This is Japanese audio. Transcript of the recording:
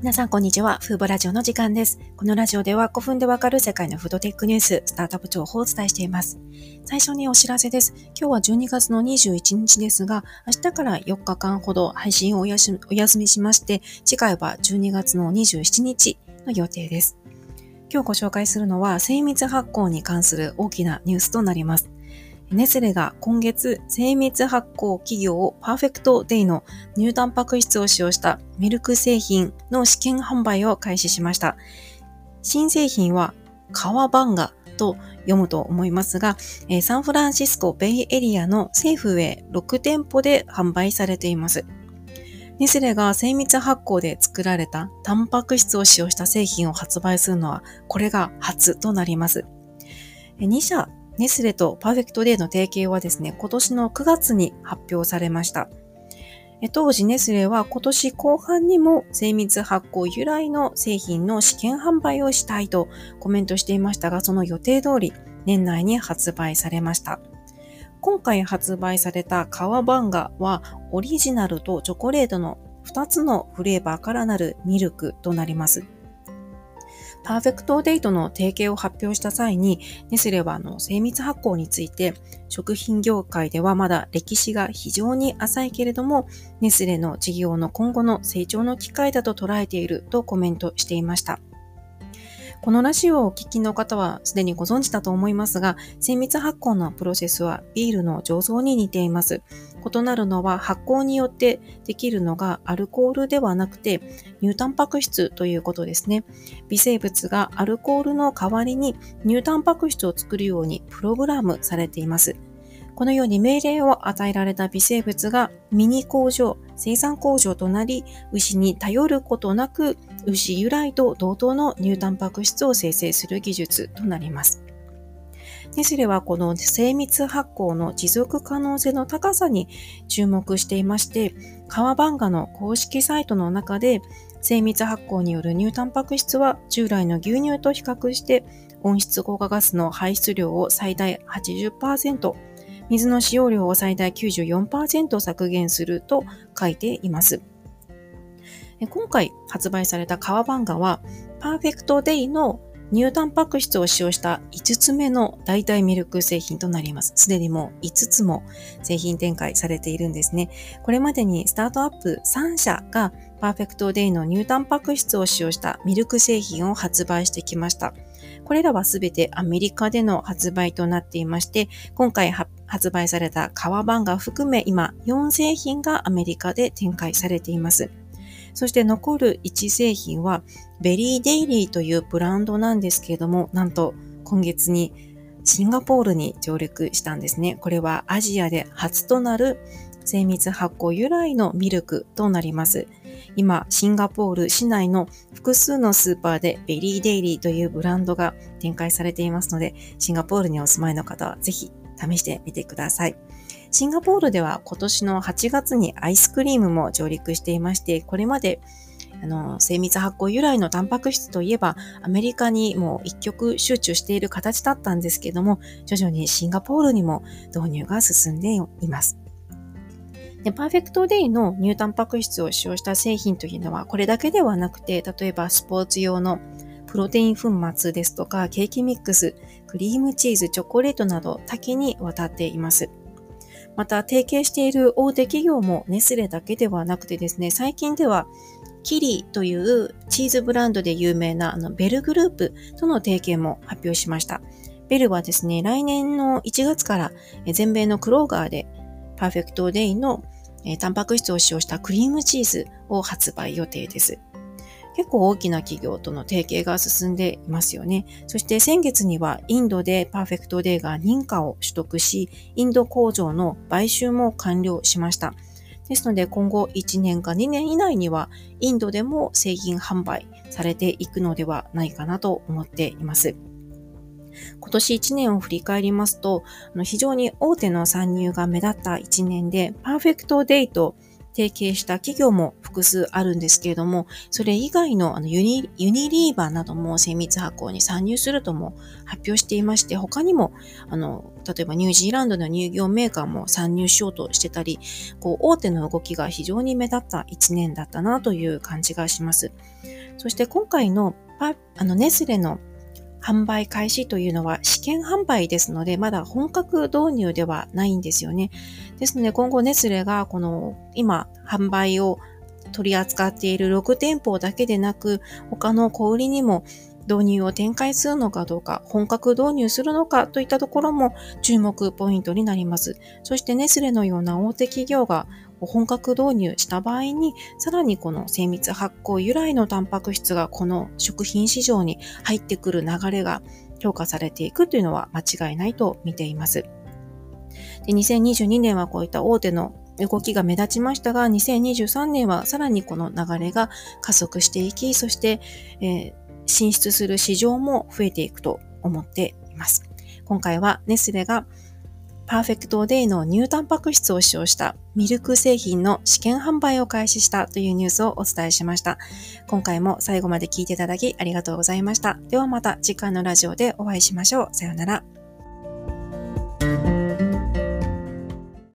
皆さん、こんにちは。フーボラジオの時間です。このラジオでは5分でわかる世界のフードテックニュース、スタートアップ情報をお伝えしています。最初にお知らせです。今日は12月の21日ですが、明日から4日間ほど配信をお休みしまして、次回は12月の27日の予定です。今日ご紹介するのは精密発酵に関する大きなニュースとなります。ネスレが今月精密発酵企業パーフェクトデイの乳タンパク質を使用したミルク製品の試験販売を開始しました。新製品はカワバンガと読むと思いますが、サンフランシスコベイエリアの政府へ6店舗で販売されています。ネスレが精密発酵で作られたタンパク質を使用した製品を発売するのは、これが初となります。2社ネスレとパーフェクトデーの提携はですね、今年の9月に発表されました。当時ネスレは今年後半にも精密発酵由来の製品の試験販売をしたいとコメントしていましたが、その予定通り年内に発売されました。今回発売されたカワバンガはオリジナルとチョコレートの2つのフレーバーからなるミルクとなります。パーフェクトデイトの提携を発表した際に、ネスレはあの精密発酵について、食品業界ではまだ歴史が非常に浅いけれども、ネスレの事業の今後の成長の機会だと捉えているとコメントしていました。このラジオをお聞きの方はすでにご存知だと思いますが、精密発酵のプロセスはビールの醸造に似ています。異なるのは発酵によってできるのがアルコールではなくて乳タンパク質ということですね。微生物がアルコールの代わりに乳タンパク質を作るようにプログラムされています。このように命令を与えられた微生物がミニ工場、生産工場となり、牛に頼ることなく、牛由来と同等の乳タンパク質を生成する技術となります。ネスレはこの精密発酵の持続可能性の高さに注目していまして、カワバンガの公式サイトの中で、精密発酵による乳タンパク質は従来の牛乳と比較して温室効果ガスの排出量を最大80%、水の使用量を最大94%削減すると書いています。今回発売されたカワバンガは、パーフェクトデイの乳タンパク質を使用した5つ目の代替ミルク製品となります。すでにもう5つも製品展開されているんですね。これまでにスタートアップ3社が Perfect Day の乳タンパク質を使用したミルク製品を発売してきました。これらはすべてアメリカでの発売となっていまして、今回発売された革版が含め今4製品がアメリカで展開されています。そして残る1製品は Very Dairy というブランドなんですけれども、なんと今月にシンガポールに上陸したんですね。これはアジアで初となる精密発酵由来のミルクとなります。今、シンガポール市内の複数のスーパーでベリーデイリーというブランドが展開されていますので、シンガポールにお住まいの方はぜひ試してみてください。シンガポールでは今年の8月にアイスクリームも上陸していまして、これまであの、精密発酵由来のタンパク質といえば、アメリカにもう一極集中している形だったんですけども、徐々にシンガポールにも導入が進んでいます。で、パーフェクトデイの乳タンパク質を使用した製品というのは、これだけではなくて、例えばスポーツ用のプロテイン粉末ですとか、ケーキミックス、クリームチーズ、チョコレートなど多岐にわたっています。また、提携している大手企業もネスレだけではなくてですね、最近ではキリというチーズブランドで有名なあのベルグループとの提携も発表しました。Bel はですね、来年の1月から全米の Kroger で Perfect Day のえー、タンパク質を使用したクリームチーズを発売予定です。結構大きな企業との提携が進んでいますよね。そして先月にはインドで Perfect Day が認可を取得し、インド工場の買収も完了しました。ですので今後1年か2年以内にはインドでも製品販売されていくのではないかなと思っています。今年1年を振り返りますと、あの非常に大手の参入が目立った1年で、パーフェクトデイと提携した企業も複数あるんですけれども、それ以外のあのユニユニリーバーなども精密発酵に参入するとも発表していまして、他にも、あの、例えばニュージーランドの乳業メーカーも参入しようとしてたり、こう、大手の動きが非常に目立った一年だったなという感じがします。そして今回のパあのネスレの販売開始というのは試験販売ですので、まだ本格導入ではないんですよね。ですので、今後ネスレがこの今販売を取り扱っている6店舗だけでなく、他の小売りにも導入を展開するのかどうか、本格導入するのかといったところも注目ポイントになります。そしてネスレのような大手企業が本格導入した場合に、さらにこの精密発酵由来のタンパク質がこの食品市場に入ってくる流れが評価されていくというのは間違いないと見ています。で2022年はこういった大手の動きが目立ちましたが、2023年はさらにこの流れが加速していき、そして、えー、進出する市場も増えていくと思っています。今回はネスレがパーフェクトデイの乳タンパク質を使用したミルク製品の試験販売を開始したというニュースをお伝えしました。今回も最後まで聞いていただきありがとうございました。ではまた次回のラジオでお会いしましょう。さようなら。